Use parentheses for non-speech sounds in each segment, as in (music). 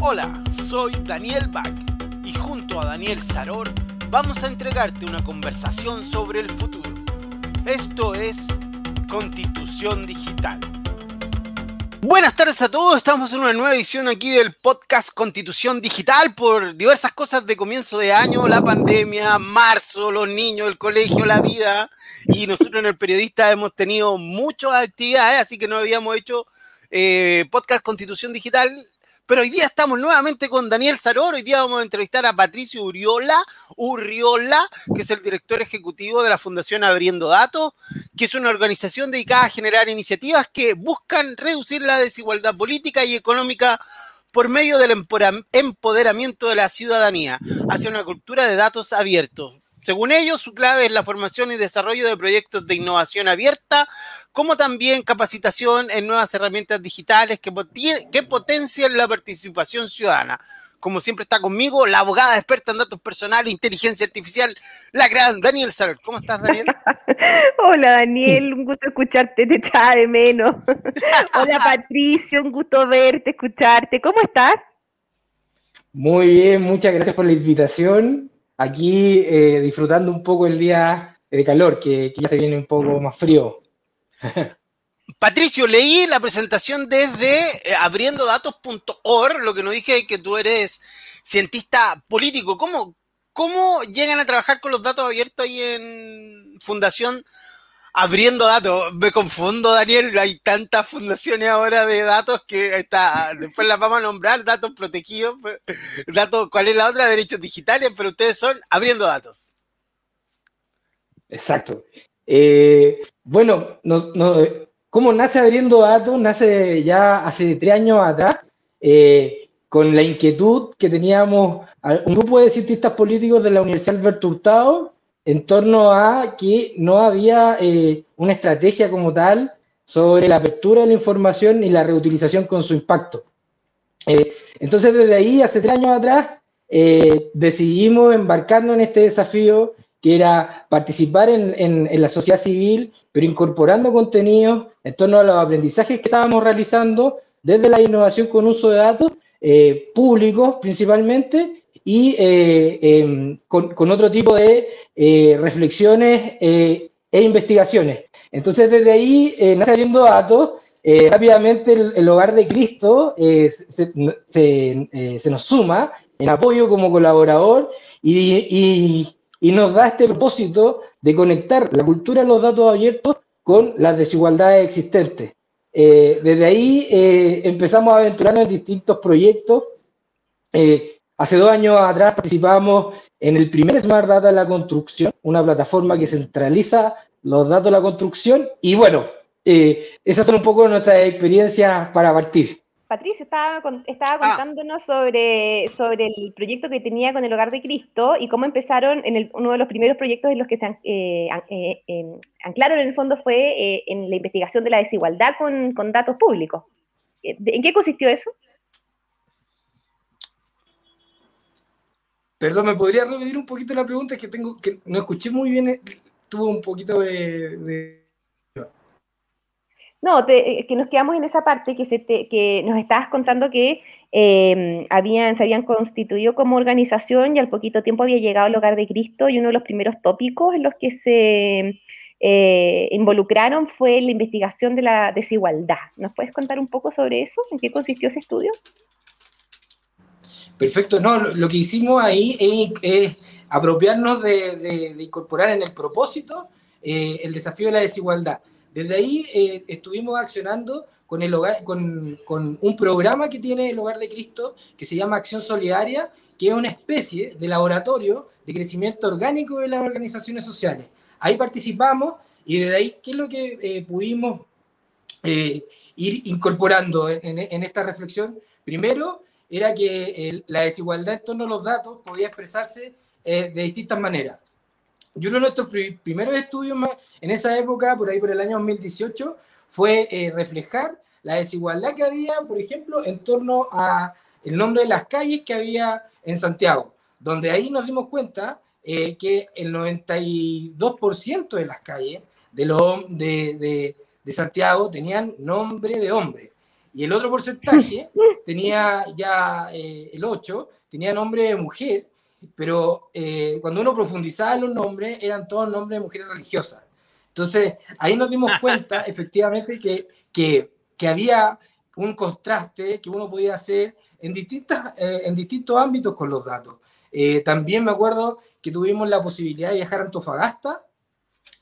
Hola, soy Daniel Bach y junto a Daniel Saror vamos a entregarte una conversación sobre el futuro. Esto es Constitución Digital. Buenas tardes a todos, estamos en una nueva edición aquí del podcast Constitución Digital por diversas cosas de comienzo de año, la pandemia, marzo, los niños, el colegio, la vida y nosotros en el periodista hemos tenido muchas actividades, así que no habíamos hecho eh, podcast Constitución Digital pero hoy día estamos nuevamente con Daniel Saror. Hoy día vamos a entrevistar a Patricio Uriola, Urriola, que es el director ejecutivo de la Fundación Abriendo Datos, que es una organización dedicada a generar iniciativas que buscan reducir la desigualdad política y económica por medio del empoderamiento de la ciudadanía hacia una cultura de datos abiertos. Según ellos, su clave es la formación y desarrollo de proyectos de innovación abierta, como también capacitación en nuevas herramientas digitales que, que potencian la participación ciudadana. Como siempre está conmigo, la abogada experta en datos personales, inteligencia artificial, la gran Daniel Saller. ¿Cómo estás, Daniel? (laughs) Hola, Daniel, un gusto escucharte, te echaba de menos. (laughs) Hola, Patricio, un gusto verte, escucharte. ¿Cómo estás? Muy bien, muchas gracias por la invitación aquí eh, disfrutando un poco el día de calor, que, ya se viene un poco más frío. (laughs) Patricio, leí la presentación desde eh, abriendodatos.org, lo que nos dije que tú eres cientista político. ¿Cómo, ¿Cómo llegan a trabajar con los datos abiertos ahí en Fundación abriendo datos. Me confundo, Daniel. Hay tantas fundaciones ahora de datos que está, después las vamos a nombrar, datos protegidos, datos, ¿cuál es la otra? Derechos digitales, pero ustedes son abriendo datos. Exacto. Eh, bueno, ¿cómo nace abriendo datos? Nace ya hace tres años atrás, eh, con la inquietud que teníamos un grupo de cientistas políticos de la Universidad Alberto Hurtado en torno a que no había eh, una estrategia como tal sobre la apertura de la información y la reutilización con su impacto. Eh, entonces, desde ahí, hace tres años atrás, eh, decidimos embarcarnos en este desafío que era participar en, en, la sociedad civil, pero incorporando contenidos en torno a los aprendizajes que estábamos realizando desde la innovación con uso de datos públicos principalmente y eh, em, con, otro tipo de eh, reflexiones eh, e investigaciones. Entonces, desde ahí, nace saliendo datos, rápidamente el, hogar de Cristo se, nos suma en apoyo como colaborador y, y, nos da este propósito de conectar la cultura de los datos abiertos con las desigualdades existentes. desde ahí empezamos a aventurarnos en distintos proyectos. Hace dos años atrás participamos en el primer Smart Data de la construcción, una plataforma que centraliza los datos de la construcción. Y bueno, eh, esas son un poco nuestras experiencias para partir. Patricio estaba, estaba ah. contándonos sobre, sobre el proyecto que tenía con el Hogar de Cristo y cómo empezaron en uno de los primeros proyectos en los que se eh, eh, anclaron en el fondo fue en la investigación de la desigualdad con, con datos públicos. ¿En qué consistió eso? Perdón, ¿me podría repetir un poquito la pregunta? Es que tengo que no escuché muy bien, eh, tuvo un poquito de... No, eh, que nos quedamos en esa parte que, que nos estabas contando que em, habían, se habían constituido como organización y al poquito tiempo había llegado al hogar de Cristo y uno de los primeros tópicos en los que se eh, involucraron fue la investigación de la desigualdad. ¿Nos puedes contar un poco sobre eso? ¿En qué consistió ese estudio? Perfecto, no, lo, que hicimos ahí es, apropiarnos de, incorporar en el propósito eh, el desafío de la desigualdad. Desde ahí eh, estuvimos accionando con, el hogar, con, con, un programa que tiene el Hogar de Cristo que se llama Acción Solidaria, que es una especie de laboratorio de crecimiento orgánico de las organizaciones sociales. Ahí participamos y desde ahí, ¿qué es lo que eh, pudimos ir incorporando en, en, esta reflexión? Primero, era que la desigualdad en torno a los datos podía expresarse eh, de distintas maneras. Y uno de nuestros primeros estudios en esa época, por ahí por el año 2018, fue eh, reflejar la desigualdad que había, por ejemplo, en torno a el nombre de las calles que había en Santiago, donde ahí nos dimos cuenta eh, que el 92% de las calles de, de, de Santiago tenían nombre de hombre Y el otro porcentaje (laughs) tenía ya eh, el 8, tenía nombre de mujer, pero eh, cuando uno profundizaba en los nombres, eran todos nombres de mujeres religiosas. Entonces, ahí nos dimos (laughs) cuenta efectivamente que, que, que había un contraste que uno podía hacer en, distintas, eh, en distintos ámbitos con los datos. también me acuerdo que tuvimos la posibilidad de viajar a Antofagasta,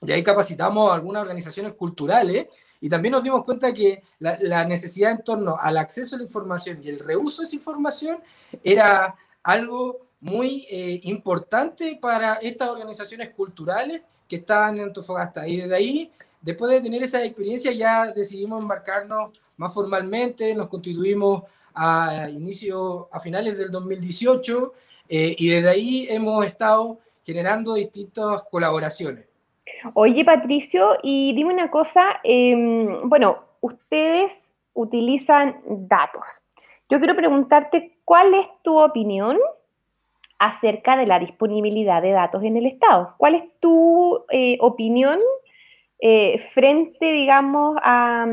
y ahí capacitamos a algunas organizaciones culturales y también nos dimos cuenta que la, necesidad en torno al acceso a la información y el reuso de esa información era algo muy eh, importante para estas organizaciones culturales que estaban en Antofagasta. Y desde ahí, después de tener esa experiencia, ya decidimos embarcarnos más formalmente, nos constituimos a inicio, a finales del 2018, eh, y desde ahí hemos estado generando distintas colaboraciones. Oye, Patricio, y dime una cosa, em, bueno, ustedes utilizan datos. Yo quiero preguntarte, ¿cuál es tu opinión acerca de la disponibilidad de datos en el Estado? ¿Cuál es tu eh, opinión eh, frente, digamos, a,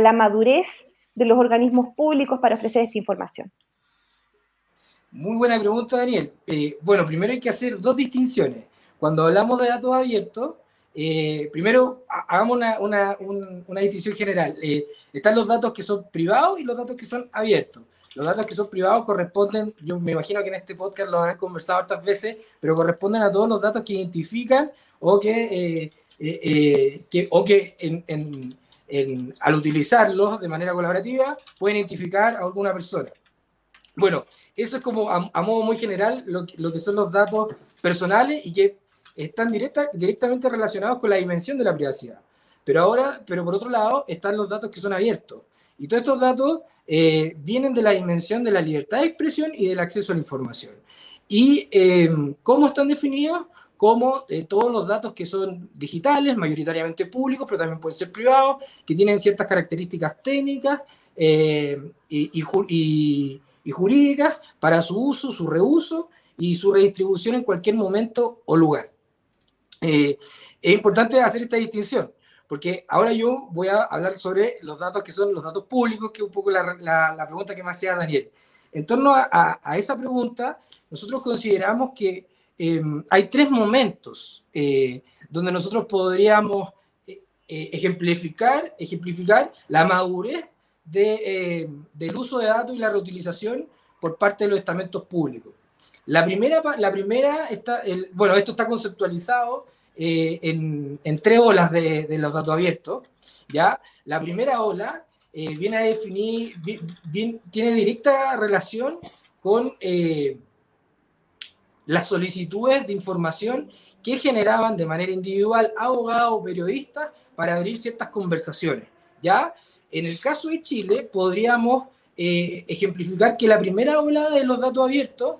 la madurez de los organismos públicos para ofrecer esta información? Muy buena pregunta, Daniel. Eh, bueno, primero hay que hacer dos distinciones. Cuando hablamos de datos abiertos, eh, primero, hagamos una, distinción general. Eh, están los datos que son privados y los datos que son abiertos. Los datos que son privados corresponden, yo me imagino que en este podcast lo habrán conversado otras veces, pero corresponden a todos los datos que identifican o que, eh, o que al utilizarlos de manera colaborativa pueden identificar a alguna persona. Bueno, eso es como a, modo muy general lo, lo que son los datos personales y que están directa, directamente relacionados con la dimensión de la privacidad. Pero ahora, pero por otro lado, están los datos que son abiertos. Y todos estos datos eh, vienen de la dimensión de la libertad de expresión y del acceso a la información. ¿Y em, cómo están definidos? Como eh, todos los datos que son digitales, mayoritariamente públicos, pero también pueden ser privados, que tienen ciertas características técnicas eh, y jurídicas para su uso, su reuso y su redistribución en cualquier momento o lugar. Eh, es importante hacer esta distinción, porque ahora yo voy a hablar sobre los datos que son los datos públicos, que es un poco la, pregunta que me hacía Daniel. En torno a, esa pregunta, nosotros consideramos que em, hay tres momentos eh, donde nosotros podríamos eh, ejemplificar, ejemplificar la madurez de, del uso de datos y la reutilización por parte de los estamentos públicos. La primera, la primera está, bueno, esto está conceptualizado eh, en, en, tres olas de, de, los datos abiertos. ¿ya? La primera ola eh, viene a definir, tiene directa relación con eh, las solicitudes de información que generaban de manera individual abogados o periodistas para abrir ciertas conversaciones. ¿ya? En el caso de Chile, podríamos ejemplificar que la primera ola de los datos abiertos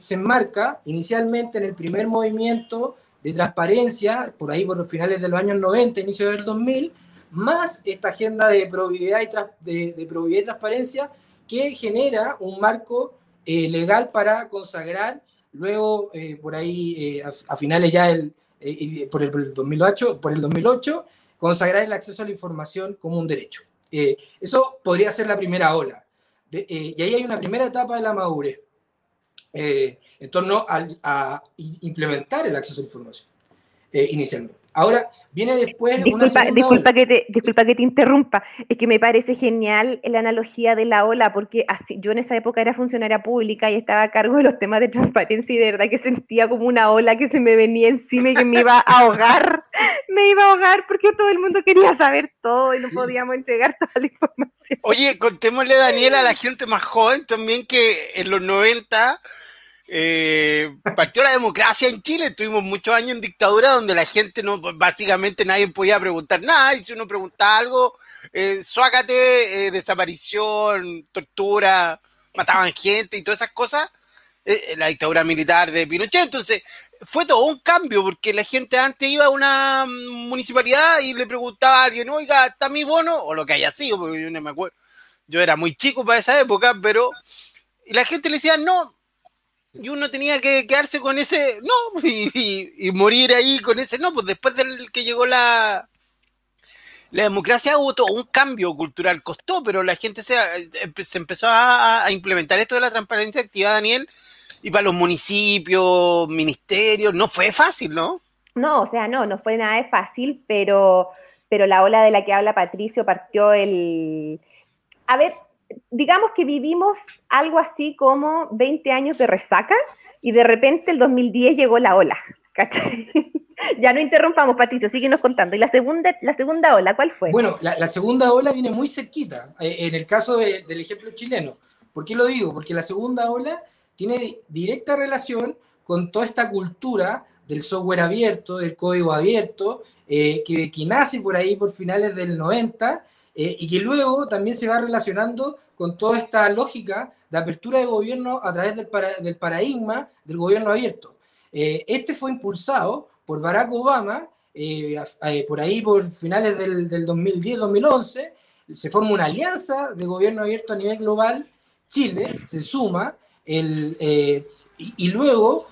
se enmarca inicialmente en el primer movimiento de transparencia, por ahí por los finales de los años 90, inicio del 2000, más esta agenda de probidad y, de, probidad y transparencia que genera un marco eh, legal para consagrar luego eh, por ahí eh, a, finales ya el, por, el, 2008, por el 2008 consagrar el acceso a la información como un derecho. eso podría ser la primera ola. y ahí hay una primera etapa de la madurez. Eh, en torno a, implementar el acceso a la información eh, inicialmente. Ahora, viene después disculpa, disculpa que te Disculpa que te interrumpa, es que me parece genial la analogía de la ola, porque así, yo en esa época era funcionaria pública y estaba a cargo de los temas de transparencia y de verdad que sentía como una ola que se me venía encima y que me iba a ahogar, (laughs) me iba a ahogar porque todo el mundo quería saber todo y no podíamos entregar toda la información. Oye, contémosle, Daniela, a la gente más joven también que en los 90 eh, partió la democracia en Chile, tuvimos muchos años en dictadura donde la gente no, básicamente nadie podía preguntar nada, y si uno preguntaba algo, eh, eh, desaparición, tortura, mataban gente y todas esas cosas, eh, la dictadura militar de Pinochet, entonces fue todo un cambio, porque la gente antes iba a una municipalidad y le preguntaba a alguien, oiga, ¿está mi bono? O lo que haya sido, porque yo no me acuerdo, yo era muy chico para esa época, pero... Y la gente le decía, no, y uno tenía que quedarse con ese no (laughs) y, morir ahí con ese no, pues después del que llegó la la democracia hubo todo un cambio cultural, costó, pero la gente se, se empezó a, implementar esto de la transparencia activa, Daniel, y para los municipios, ministerios, no fue fácil, ¿no? No, o sea, no, no fue nada de fácil, pero, pero la ola de la que habla Patricio partió el... A ver, digamos que vivimos algo así como 20 años de resaca y de repente el 2010 llegó la ola, (laughs) ya no interrumpamos, Patricio, síguenos contando. ¿Y la segunda, la segunda ola, cuál fue? Bueno, la, segunda ola viene muy cerquita, eh, en el caso del ejemplo chileno. ¿Por qué lo digo? Porque la segunda ola tiene directa relación con toda esta cultura del software abierto, del código abierto, eh, que, que, nace por ahí por finales del 90 eh, y que luego también se va relacionando con toda esta lógica de apertura de gobierno a través del, del paradigma del gobierno abierto. este fue impulsado por Barack Obama, eh, eh, por ahí por finales del, 2010-2011, se forma una alianza de gobierno abierto a nivel global, Chile se suma, el, eh, y, luego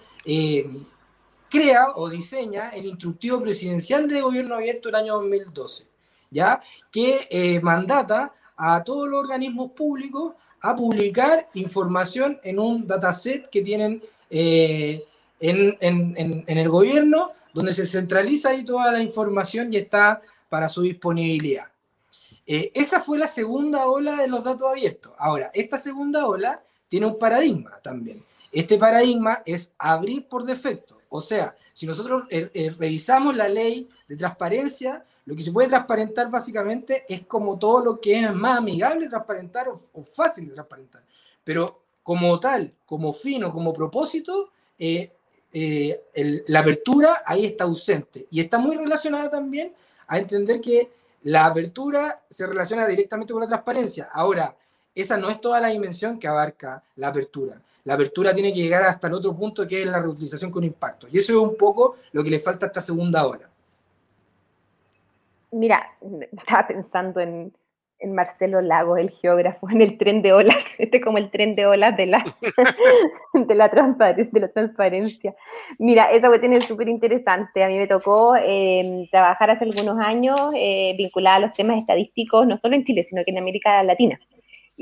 crea o diseña el instructivo presidencial de gobierno abierto el año 2012, ¿ya? que mandata a todos los organismos públicos a publicar información en un dataset que tienen en, en, en, el gobierno donde se centraliza ahí toda la información y está para su disponibilidad. Eh, esa fue la segunda ola de los datos abiertos. Ahora, esta segunda ola tiene un paradigma también. Este paradigma es abrir por defecto. O sea, si nosotros eh, eh, revisamos la ley de transparencia, lo que se puede transparentar básicamente es como todo lo que es más amigable transparentar o, fácil de transparentar. Pero como tal, como fino, como propósito, eh, la apertura ahí está ausente. Y está muy relacionada también a entender que la apertura se relaciona directamente con la transparencia. Ahora, esa no es toda la dimensión que abarca la apertura. La apertura tiene que llegar hasta el otro punto que es la reutilización con impacto. Y eso es un poco lo que le falta a esta segunda hora. Mira, (laughs) estaba pensando en, en Marcelo Lago, el geógrafo, en el tren de olas, (laughs) este como el tren de olas de la, (laughs) de la, transparencia, de la transparencia. Mira, esa cuestión es súper interesante. A mí me tocó em, trabajar hace algunos años eh, vinculada a los temas estadísticos, no solo en Chile, sino que en América Latina.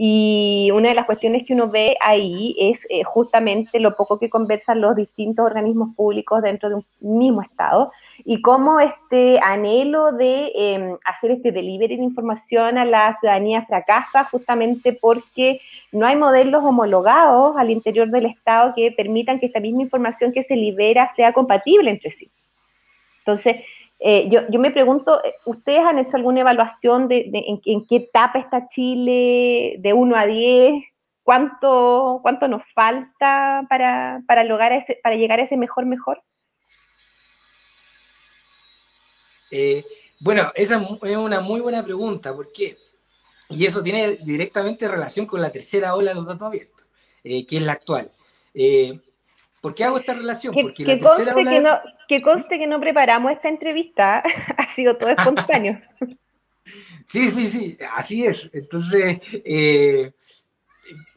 Y una de las cuestiones que uno ve ahí es eh, justamente lo poco que conversan los distintos organismos públicos dentro de un mismo Estado y cómo este anhelo de em, hacer este delivery de información a la ciudadanía fracasa justamente porque no hay modelos homologados al interior del Estado que permitan que esta misma información que se libera sea compatible entre sí. Entonces, eh, yo, me pregunto, eh, ¿ustedes han hecho alguna evaluación de, en, qué etapa está Chile de 1 a 10? ¿Cuánto, cuánto nos falta para, para, lograr ese, para llegar a ese mejor mejor? Eh, bueno, esa es una muy buena pregunta, ¿por qué? Y eso tiene directamente relación con la tercera ola de los datos abiertos, que es la actual. ¿Por qué hago esta relación? Que, Porque que conste, que, no, que conste que no preparamos esta entrevista, (laughs) ha sido todo espontáneo. (laughs) sí, sí, sí, así es. Entonces, eh,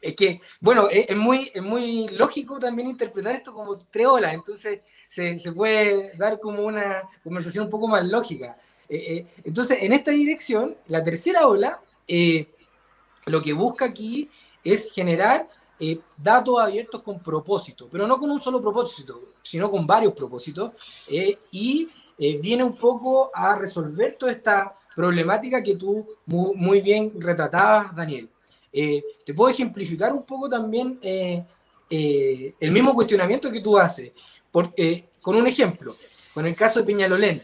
es que, bueno, es, muy, es muy lógico también interpretar esto como tres olas, entonces se, se puede dar como una conversación un poco más lógica. Eh, eh, entonces, en esta dirección, la tercera ola, lo que busca aquí es generar eh, datos abiertos con propósito, pero no con un solo propósito, sino con varios propósitos, eh, y eh, viene un poco a resolver toda esta problemática que tú muy, bien retratabas, Daniel. te puedo ejemplificar un poco también el mismo cuestionamiento que tú haces, con un ejemplo, con el caso de Peñalolén,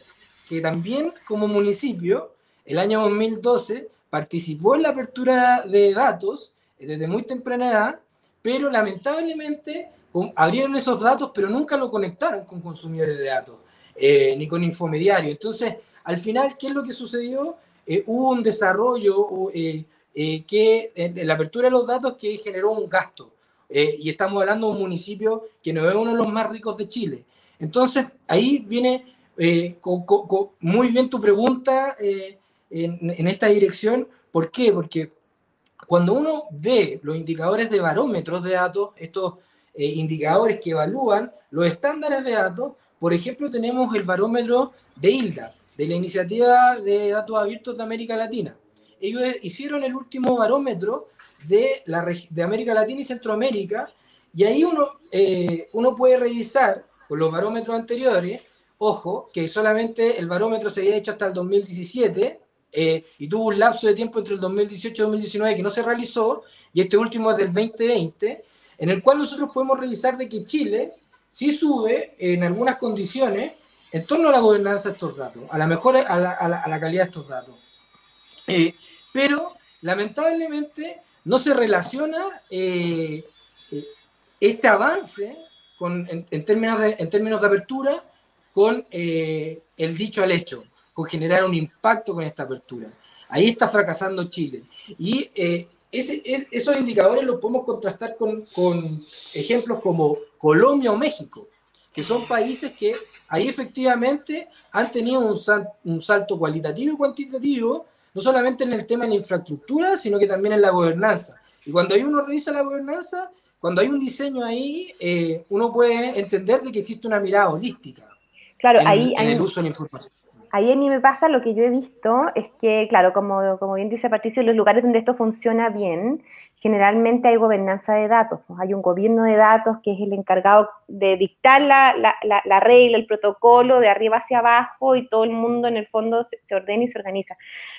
que también como municipio, el año 2012, participó en la apertura de datos desde muy temprana edad pero lamentablemente abrieron esos datos, pero nunca lo conectaron con consumidores de datos, eh, ni con infomediarios. Entonces, al final, ¿qué es lo que sucedió? Eh, hubo un desarrollo eh, que en la apertura de los datos que generó un gasto. y estamos hablando de un municipio que no es uno de los más ricos de Chile. Entonces, ahí viene muy bien tu pregunta en, en esta dirección. ¿Por qué? Porque cuando uno ve los indicadores de barómetros de datos, estos eh, indicadores que evalúan los estándares de datos, por ejemplo, tenemos el barómetro de ILDA, de la iniciativa de datos abiertos de América Latina. Ellos hicieron el último barómetro de, la, de América Latina y Centroamérica y ahí uno, eh, uno puede revisar con los barómetros anteriores, ojo, que solamente el barómetro se hecho hasta el 2017 eh, y tuvo un lapso de tiempo entre el 2018 y 2019 que no se realizó, y este último es del 2020, en el cual nosotros podemos revisar de que Chile sí sube en algunas condiciones en torno a la gobernanza de estos datos, a la mejora, a la, calidad de estos datos. Eh, pero lamentablemente no se relaciona eh, este avance con, en, términos de, en términos de apertura con el dicho al hecho con generar un impacto con esta apertura. Ahí está fracasando Chile. Y eh, ese, esos indicadores los podemos contrastar con, con, ejemplos como Colombia o México, que son países que ahí efectivamente han tenido un, un salto cualitativo y cuantitativo, no solamente en el tema de la infraestructura, sino que también en la gobernanza. Y cuando hay uno revisa la gobernanza, cuando hay un diseño ahí, eh, uno puede entender de que existe una mirada holística claro, ahí, en el uso de la información ahí a mí me pasa lo que yo he visto es que, claro, como, bien dice Patricio, los lugares donde esto funciona bien, generalmente hay gobernanza de datos. Pues, hay un gobierno de datos que es el encargado de dictar la, regla, el protocolo de arriba hacia abajo y todo el mundo en el fondo se, se, ordena y se organiza.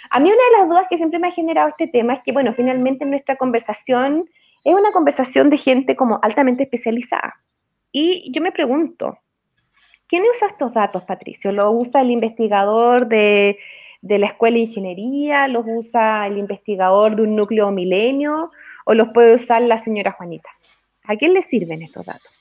A mí una de las dudas que siempre me ha generado este tema es que, bueno, finalmente nuestra conversación es una conversación de gente como altamente especializada. Y yo me pregunto, ¿Quién usa estos datos, Patricio? ¿Los usa el investigador de, la Escuela de Ingeniería? ¿Los usa el investigador de un núcleo milenio? ¿O los puede usar la señora Juanita? ¿A quién le sirven estos datos?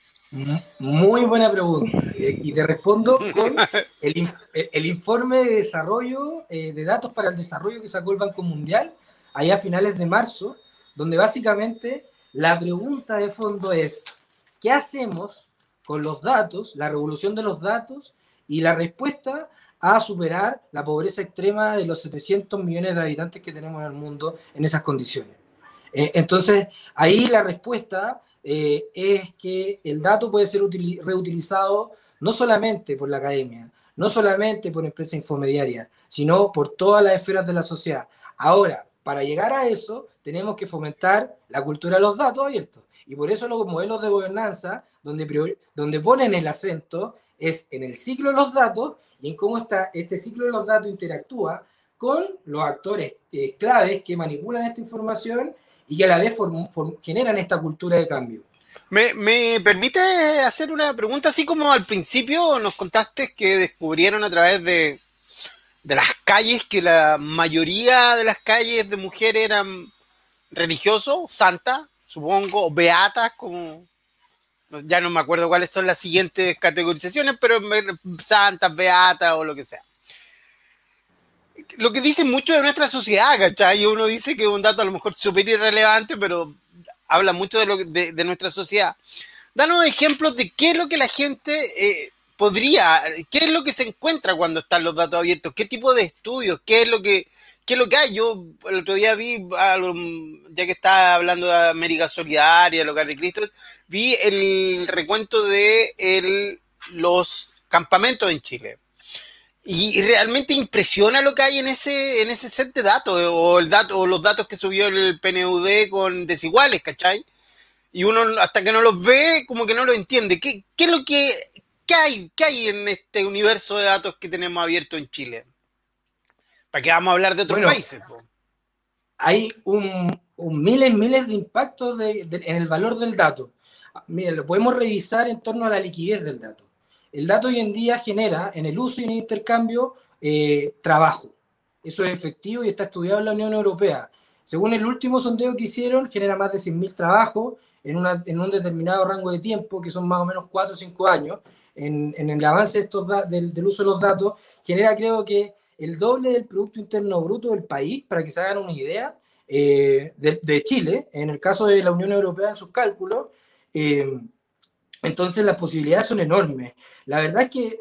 Muy buena pregunta. Eh, y te respondo con el, informe de desarrollo eh, de datos para el desarrollo que sacó el Banco Mundial allá a finales de marzo, donde básicamente la pregunta de fondo es, ¿qué hacemos con los datos, la revolución de los datos y la respuesta a superar la pobreza extrema de los 700 millones de habitantes que tenemos en el mundo en esas condiciones. Eh, entonces, ahí la respuesta eh, es que el dato puede ser reutilizado no solamente por la academia, no solamente por empresas infomediarias, sino por todas las esferas de la sociedad. Ahora, para llegar a eso, tenemos que fomentar la cultura de los datos abiertos. Y por eso los modelos de gobernanza donde, donde ponen el acento es en el ciclo de los datos y en cómo está, este ciclo de los datos interactúa con los actores eh, claves que manipulan esta información y que a la vez generan esta cultura de cambio. ¿Me, ¿Me, permite hacer una pregunta? Así como al principio nos contaste que descubrieron a través de, de las calles que la mayoría de las calles de mujeres eran religiosos, santas, supongo, beatas, como, ya no me acuerdo cuáles son las siguientes categorizaciones, pero santas, beatas o lo que sea. Lo que dice mucho de nuestra sociedad, ¿cachai? Uno dice que es un dato a lo mejor súper irrelevante, pero habla mucho de, lo, de, de, nuestra sociedad. Danos ejemplos de qué es lo que la gente eh, podría, qué es lo que se encuentra cuando están los datos abiertos, qué tipo de estudios, qué es lo que, qué es lo que hay. Yo el otro día vi, ya que estaba hablando de América Solidaria, el Hogar de Cristo, vi el recuento de los campamentos en Chile. Y, realmente impresiona lo que hay en ese, set de datos, dato, o los datos que subió el PNUD con desiguales, ¿cachai? Y uno hasta que no los ve, como que no lo entiende. ¿Qué, es lo que, hay, qué hay en este universo de datos que tenemos abierto en Chile? ¿Para qué vamos a hablar de otros países? Hay un, un, miles, miles de impactos en el valor del dato. Miren, lo podemos revisar en torno a la liquidez del dato. El dato hoy en día genera en el uso y en el intercambio eh, trabajo. Eso es efectivo y está estudiado en la Unión Europea. Según el último sondeo que hicieron, genera más de 100.000 trabajos en, una, en, un determinado rango de tiempo, que son más o menos 4 o 5 años. En, en el avance estos del, del, uso de los datos, genera creo que el doble del Producto Interno Bruto del país, para que se hagan una idea, eh, de, Chile, en el caso de la Unión Europea en sus cálculos, eh, entonces las posibilidades son enormes. La verdad es que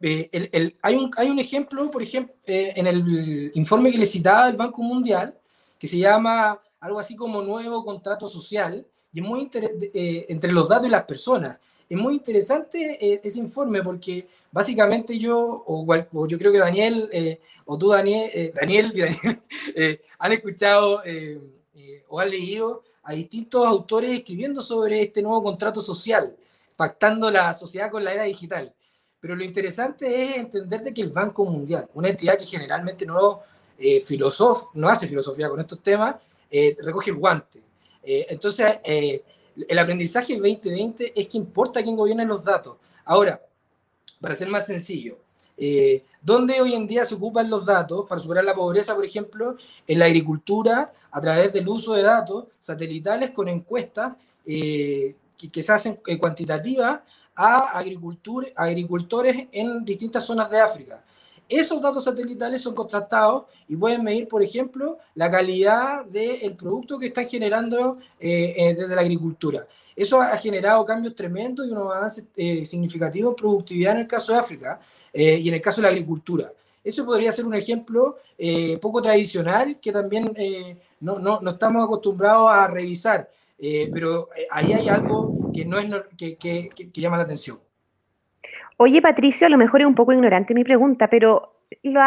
eh, hay, un, hay un ejemplo, por ejemplo, en el informe que le citaba el Banco Mundial, que se llama algo así como nuevo contrato social, y es muy entre los datos y las personas. Es muy interesante eh, ese informe porque básicamente yo, o, yo creo que Daniel, eh, o tú Daniel, eh, Daniel y Daniel, (laughs) han escuchado o han leído a distintos autores escribiendo sobre este nuevo contrato social, pactando la sociedad con la era digital. Pero lo interesante es entender de que el Banco Mundial, una entidad que generalmente no, no hace filosofía con estos temas, recoge el guante. entonces, el aprendizaje del 2020 es que importa quién gobierna los datos. Ahora, para ser más sencillo, eh, ¿dónde hoy en día se ocupan los datos para superar la pobreza, por ejemplo? En la agricultura, a través del uso de datos satelitales con encuestas eh, que, se hacen eh, cuantitativas a agricultores en distintas zonas de África. Esos datos satelitales son contrastados y pueden medir, por ejemplo, la calidad del producto que están generando eh, eh, desde la agricultura. Eso ha generado cambios tremendos y unos avances eh, significativos en productividad en el caso de África y en el caso de la agricultura. Eso podría ser un ejemplo poco tradicional que también no, no, no, estamos acostumbrados a revisar, pero ahí hay algo que, no es, que, que, que llama la atención. Oye, Patricio, a lo mejor es un poco ignorante mi pregunta, pero ¿lo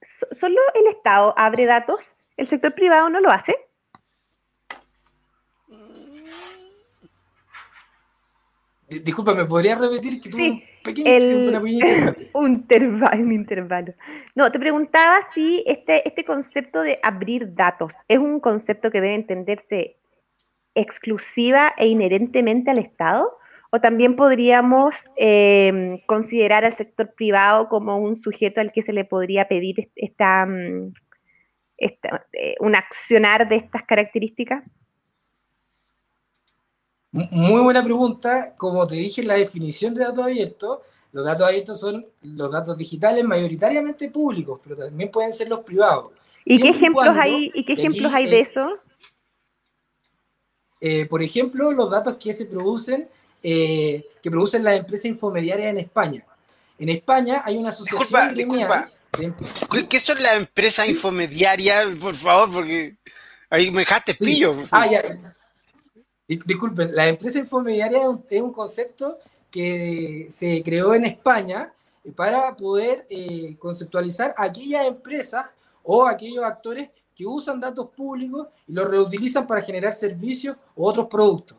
¿solo el Estado abre datos? ¿El sector privado no lo hace? Disculpa, ¿me podrías repetir que sí, pequeño, un, (laughs) un intervalo. No, te preguntaba si este, este concepto de abrir datos es un concepto que debe entenderse exclusiva e inherentemente al Estado o también podríamos em, considerar al sector privado como un sujeto al que se le podría pedir esta, mm, eh, un accionar de estas características. Muy buena pregunta. Como te dije en la definición de datos abiertos, los datos abiertos son los datos digitales mayoritariamente públicos, pero también pueden ser los privados. ¿Y qué ejemplos hay, ¿y qué ejemplos hay de eso? Eh, por ejemplo, los datos que se producen eh, que producen las empresas infomediarias en España. En España hay una asociación disculpa, ¿Qué son las empresas infomediarias? Por favor, porque ahí me dejaste pillo. Ah, ya. Disculpen, la empresa infomediaria es un, concepto que se creó en España para poder eh, conceptualizar aquellas empresas o aquellos actores que usan datos públicos y los reutilizan para generar servicios u otros productos.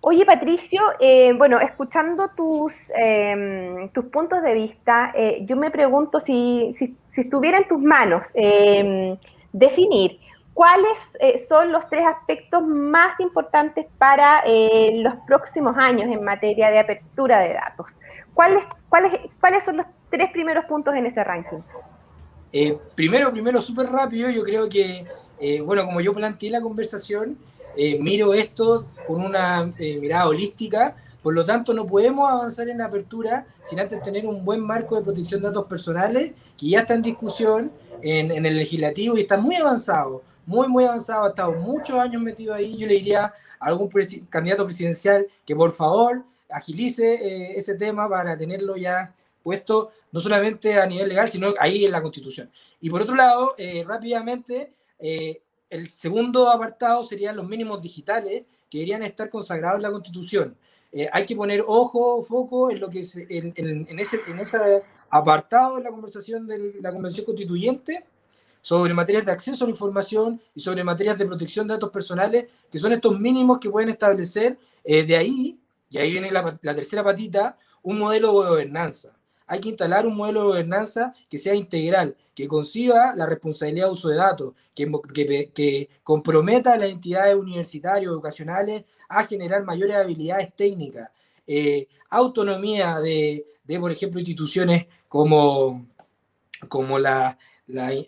Oye, Patricio, eh, bueno, escuchando tus, em, tus puntos de vista, eh, yo me pregunto si, si, estuviera en tus manos em, definir cuáles eh, son los tres aspectos más importantes para los próximos años en materia de apertura de datos. ¿Cuáles, cuáles, cuáles son los tres primeros puntos en ese ranking? primero, primero, súper rápido, yo creo que, bueno, como yo planteé la conversación, eh, miro esto con una eh, mirada holística, por lo tanto no podemos avanzar en la apertura sin antes tener un buen marco de protección de datos personales que ya está en discusión en, el legislativo y está muy avanzado, muy, muy avanzado, ha estado muchos años metido ahí. Yo le diría a algún candidato presidencial que por favor agilice eh, ese tema para tenerlo ya puesto no solamente a nivel legal, sino ahí en la Constitución. Y por otro lado, rápidamente, el segundo apartado serían los mínimos digitales que deberían estar consagrados en la Constitución. Eh, hay que poner ojo, foco en lo que en, ese, en ese apartado de la conversación de la Convención Constituyente sobre materias de acceso a la información y sobre materias de protección de datos personales, que son estos mínimos que pueden establecer eh, de ahí, y ahí viene la, la tercera patita, un modelo de gobernanza hay que instalar un modelo de gobernanza que sea integral, que conciba la responsabilidad de uso de datos, que, que, comprometa a las entidades universitarias, educacionales, a generar mayores habilidades técnicas, eh, autonomía de, por ejemplo, instituciones como, como las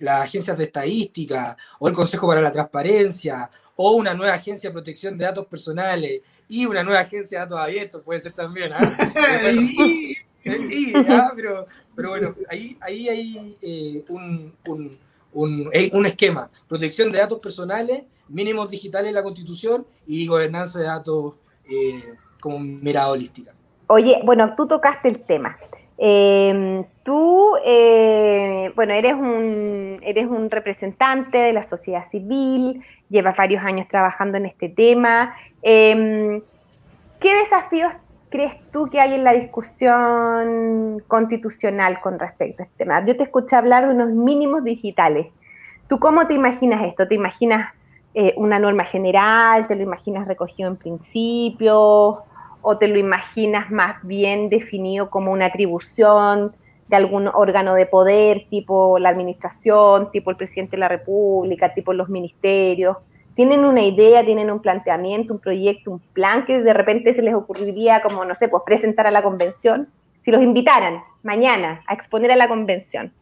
agencias de estadística o el Consejo para la Transparencia o una nueva agencia de protección de datos personales y una nueva agencia de datos abiertos, puede ser también. (laughs) ¿ah? (laughs) Ah, pero, pero, bueno, ahí, ahí hay eh, un, un, un, esquema. Protección de datos personales, mínimos digitales en la Constitución y gobernanza de datos eh, como mirada holística. Oye, bueno, tú tocaste el tema. Em, tú, eh, bueno, eres un, eres un representante de la sociedad civil, llevas varios años trabajando en este tema. Em, ¿Qué desafíos crees tú que hay en la discusión constitucional con respecto a este tema? Yo te escuché hablar de unos mínimos digitales. ¿Tú cómo te imaginas esto? ¿Te imaginas eh, una norma general? ¿Te lo imaginas recogido en principios? ¿O te lo imaginas más bien definido como una atribución de algún órgano de poder, tipo la administración, tipo el presidente de la República, tipo los ministerios? Tienen una idea, tienen un planteamiento, un proyecto, un plan que de repente se les ocurriría como, no sé, pues presentar a la convención, si los invitaran mañana a exponer a la convención,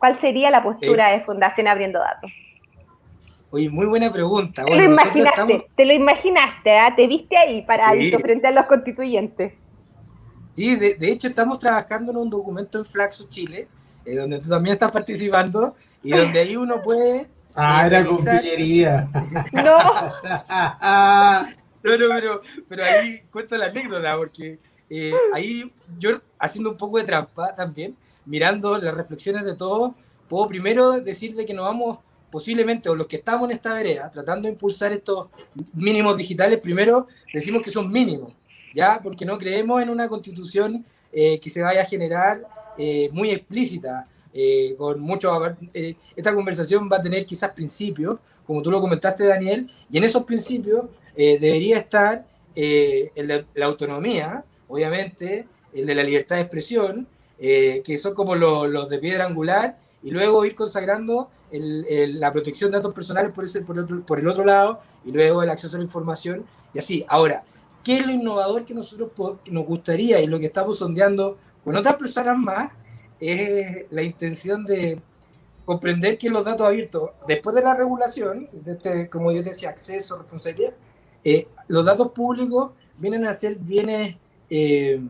¿cuál sería la postura de Fundación Abriendo Datos? Oye, muy buena pregunta. te lo imaginaste, te lo imaginaste, ¿ah? te viste ahí para frente a los constituyentes. Sí, de, hecho estamos trabajando en un documento en Flaxo Chile, eh, donde tú también estás participando y (laughs) donde ahí uno puede Ah, era con pillería. No. (laughs) no, no, pero, pero ahí cuento la anécdota, porque eh, ahí yo haciendo un poco de trampa también, mirando las reflexiones de todos, puedo primero decir de que nos vamos posiblemente, o los que estamos en esta vereda, tratando de impulsar estos mínimos digitales, primero decimos que son mínimos, ¿ya? Porque no creemos en una constitución eh, que se vaya a generar eh, muy explícita, eh, con mucho... Eh, esta conversación va a tener quizás principios, como tú lo comentaste, Daniel, y en esos principios eh, debería estar el de la autonomía, obviamente, el de la libertad de expresión, que son como los, de piedra angular, y luego ir consagrando la protección de datos personales por, ese, por, otro, por el otro lado, y luego el acceso a la información, y así. Ahora, ¿qué es lo innovador que nosotros nos gustaría y lo que estamos sondeando con otras personas más? Es la intención de comprender que los datos abiertos, después de la regulación, de este, como yo decía, acceso, responsabilidad, eh, los datos públicos vienen a ser bienes eh,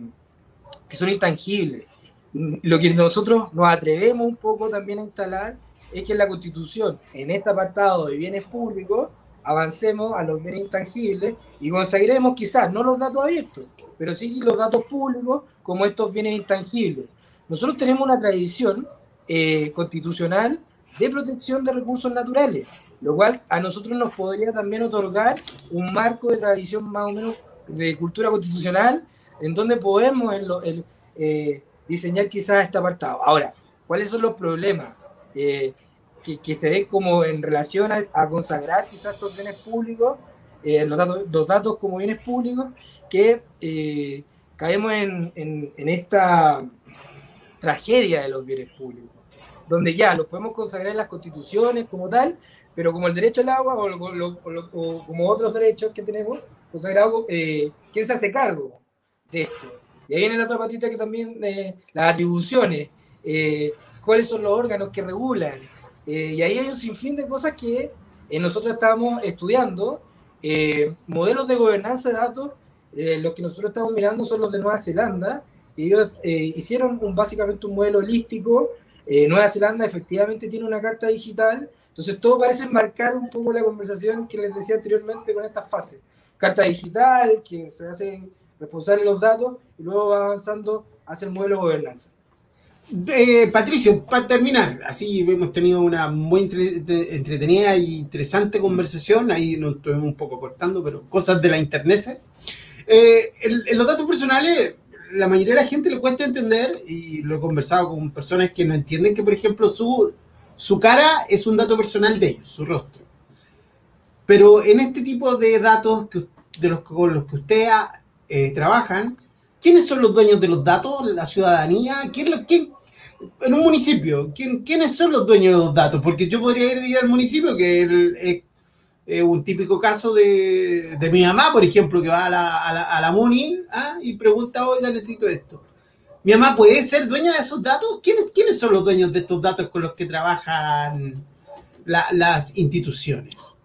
que son intangibles. Lo que nosotros nos atrevemos un poco también a instalar es que en la Constitución, en este apartado de bienes públicos, avancemos a los bienes intangibles y consagremos quizás no los datos abiertos, pero sí los datos públicos como estos bienes intangibles. Nosotros tenemos una tradición eh, constitucional de protección de recursos naturales, lo cual a nosotros nos podría también otorgar un marco de tradición más o menos de cultura constitucional en donde podemos eh, diseñar quizás este apartado. Ahora, ¿cuáles son los problemas eh, que, se ven como en relación a, consagrar quizás estos bienes públicos, los, datos, como bienes públicos, que caemos en, en esta tragedia de los bienes públicos, donde ya los podemos consagrar en las constituciones como tal, pero como el derecho al agua o, como otros derechos que tenemos consagrados, eh, ¿quién se hace cargo de esto? Y ahí viene la otra patita que también, eh, las atribuciones, eh, cuáles son los órganos que regulan, eh, y ahí hay un sinfín de cosas que nosotros estamos estudiando, modelos de gobernanza de datos, los que nosotros estamos mirando son los de Nueva Zelanda, ellos eh, hicieron un, básicamente un modelo holístico. Eh, Nueva Zelanda efectivamente tiene una carta digital. Entonces todo parece marcar un poco la conversación que les decía anteriormente con esta fase. Carta digital, que se hace responsable los datos y luego va avanzando hacia el modelo de gobernanza. Eh, Patricio, para terminar, así hemos tenido una muy entretenida y interesante conversación, ahí nos estuvimos un poco cortando, pero cosas de la internet. en los datos personales, la mayoría de la gente le cuesta entender, y lo he conversado con personas que no entienden que, por ejemplo, su, su cara es un dato personal de ellos, su rostro. Pero en este tipo de datos de los, con los que ustedes eh, trabajan, ¿quiénes son los dueños de los datos? ¿La ciudadanía? ¿Quién, quién, en un municipio, ¿quién, ¿quiénes son los dueños de los datos? Porque yo podría ir al municipio, que es un típico caso de, de, mi mamá, por ejemplo, que va a la, a la, MUNI ¿ah? y pregunta, oiga, necesito esto. ¿Mi mamá puede ser dueña de esos datos? ¿Quiénes, ¿Quiénes son los dueños de estos datos con los que trabajan las instituciones?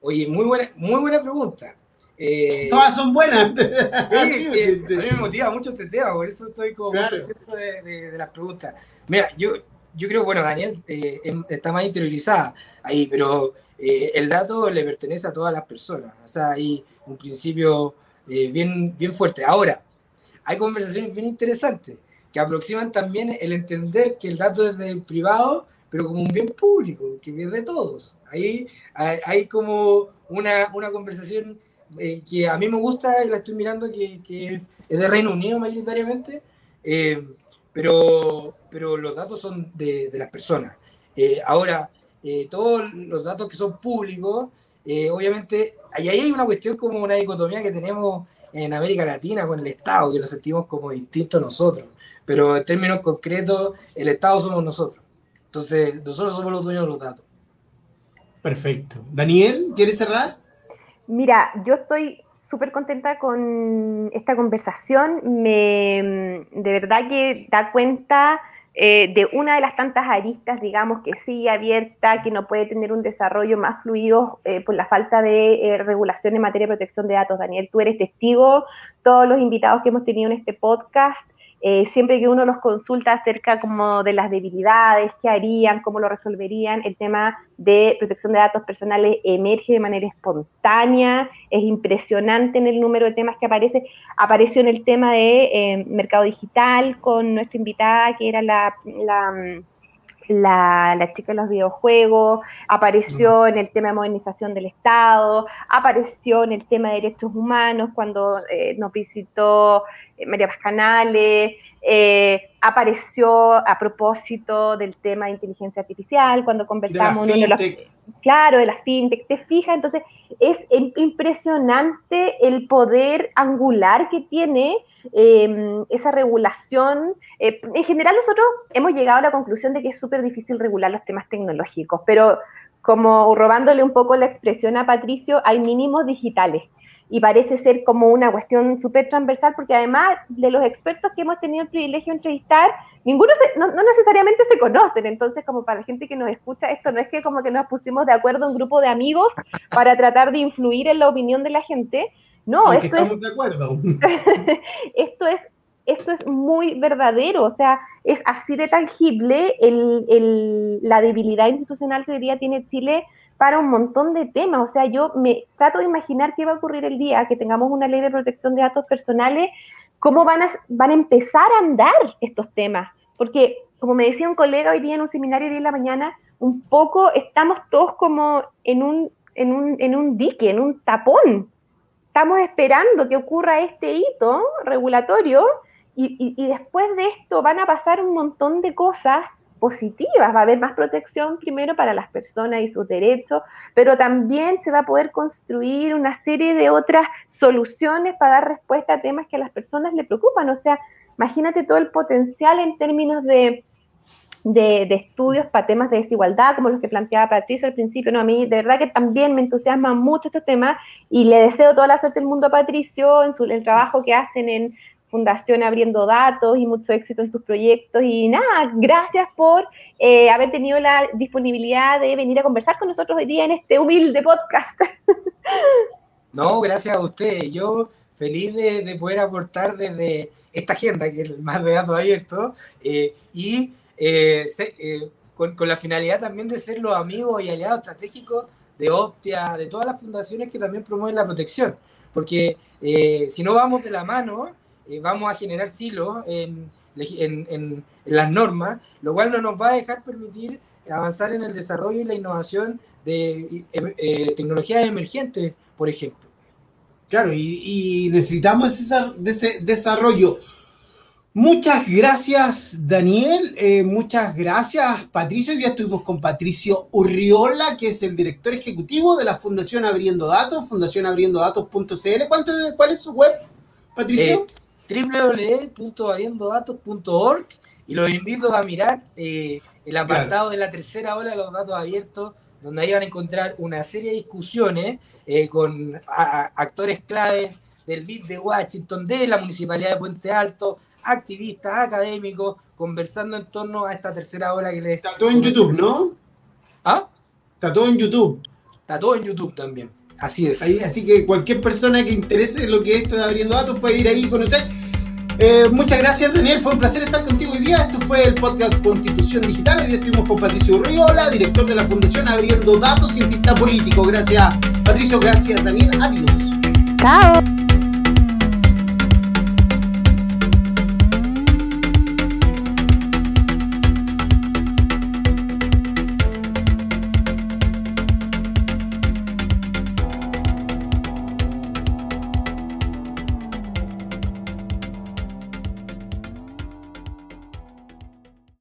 Oye, muy buena, muy buena pregunta. Eh, Todas son buenas. (laughs) (laughs) a mí me motiva mucho este tema, por eso estoy como claro. de, de, de, las preguntas. Mira, yo, yo creo, bueno, Daniel eh, em, está más interiorizada ahí, pero eh, el dato le pertenece a todas las personas. O sea, hay un principio eh, bien, bien fuerte. Ahora, hay conversaciones bien interesantes que aproximan también el entender que el dato es del privado, pero como un bien público, que es de todos. Ahí hay, como una, una conversación eh, que a mí me gusta y la estoy mirando, que, que es de Reino Unido mayoritariamente, eh, pero, pero los datos son de, de las personas. Eh, ahora, todos los datos que son públicos, obviamente, ahí hay una cuestión como una dicotomía que tenemos en América Latina con el Estado, que lo sentimos como distinto a nosotros, pero en términos concretos, el Estado somos nosotros. Entonces, nosotros somos los dueños de los datos. Perfecto. Daniel, ¿quieres cerrar? Mira, yo estoy súper contenta con esta conversación. Me, de verdad que da cuenta eh, de una de las tantas aristas, digamos, que sigue abierta, que no puede tener un desarrollo más fluido eh, por la falta de eh, regulación en materia de protección de datos. Daniel, tú eres testigo, todos los invitados que hemos tenido en este podcast eh, siempre que uno los consulta acerca como de las debilidades, qué harían, cómo lo resolverían, el tema de protección de datos personales emerge de manera espontánea, es impresionante en el número de temas que aparece. Apareció en el tema de eh, mercado digital con nuestra invitada, que era la, la la, chica de los videojuegos, apareció en el tema de modernización del Estado, apareció en el tema de derechos humanos cuando eh, nos visitó eh, María Pascanales, eh, apareció a propósito del tema de inteligencia artificial cuando conversamos de la claro, de la fintech, te fijas, entonces es impresionante el poder angular que tiene Em, esa regulación. Eh, en general nosotros hemos llegado a la conclusión de que es súper difícil regular los temas tecnológicos, pero como robándole un poco la expresión a Patricio, hay mínimos digitales y parece ser como una cuestión súper transversal porque además de los expertos que hemos tenido el privilegio de entrevistar, ninguno no, no, necesariamente se conocen, entonces como para la gente que nos escucha, esto no es que como que nos pusimos de acuerdo un grupo de amigos para tratar de influir en la opinión de la gente, no, esto estamos es, de acuerdo. (laughs) esto es esto es muy verdadero, o sea, es así de tangible la debilidad institucional que hoy día tiene Chile para un montón de temas. O sea, yo me trato de imaginar qué va a ocurrir el día que tengamos una ley de protección de datos personales, cómo van a, van a empezar a andar estos temas. Porque, como me decía un colega hoy día en un seminario de la mañana, un poco estamos todos como en un, en un, en un dique, en un tapón estamos esperando que ocurra este hito regulatorio y, después de esto van a pasar un montón de cosas positivas. Va a haber más protección primero para las personas y sus derechos, pero también se va a poder construir una serie de otras soluciones para dar respuesta a temas que a las personas le preocupan. O sea, imagínate todo el potencial en términos de de, estudios para temas de desigualdad, como los que planteaba Patricio al principio. No, a mí de verdad que también me entusiasma mucho este tema y le deseo toda la suerte del mundo a Patricio en su, el trabajo que hacen en Fundación Abriendo Datos y mucho éxito en tus proyectos. Y nada, gracias por eh, haber tenido la disponibilidad de venir a conversar con nosotros hoy día en este humilde podcast. (laughs) No, gracias a usted. Yo feliz de, poder aportar desde esta agenda, que es el más de datos abiertos, eh, y eh, eh, con, la finalidad también de ser los amigos y aliados estratégicos de Optia, de todas las fundaciones que también promueven la protección. Porque si no vamos de la mano, vamos a generar silos en, en, las normas, lo cual no nos va a dejar permitir avanzar en el desarrollo y la innovación de tecnologías emergentes, por ejemplo. Claro, y, y necesitamos ese desarrollo. Muchas gracias, Daniel. Eh, muchas gracias, Patricio. Hoy día estuvimos con Patricio Urriola, que es el director ejecutivo de la Fundación Abriendo Datos, fundacionabriendodatos.cl. ¿Cuál es su web, Patricio? Eh, www.abriendodatos.org y los invito a mirar eh, el apartado de la tercera ola de los datos abiertos, donde ahí van a encontrar una serie de discusiones con actores claves del BIT de Washington, de la Municipalidad de Puente Alto, activistas, académicos, conversando en torno a esta tercera ola que le Está todo en YouTube, ¿no? ¿Ah? Está todo en YouTube. Está todo en YouTube también. Así es. así que cualquier persona que interese lo que esto de abriendo datos puede ir ahí y conocer. Eh, muchas gracias, Daniel. Fue un placer estar contigo hoy día. Esto fue el podcast Constitución Digital. Hoy estuvimos con Patricio Urriola, director de la Fundación Abriendo Datos, cientista político. Gracias, Patricio. Gracias, Daniel. Adiós. Chao.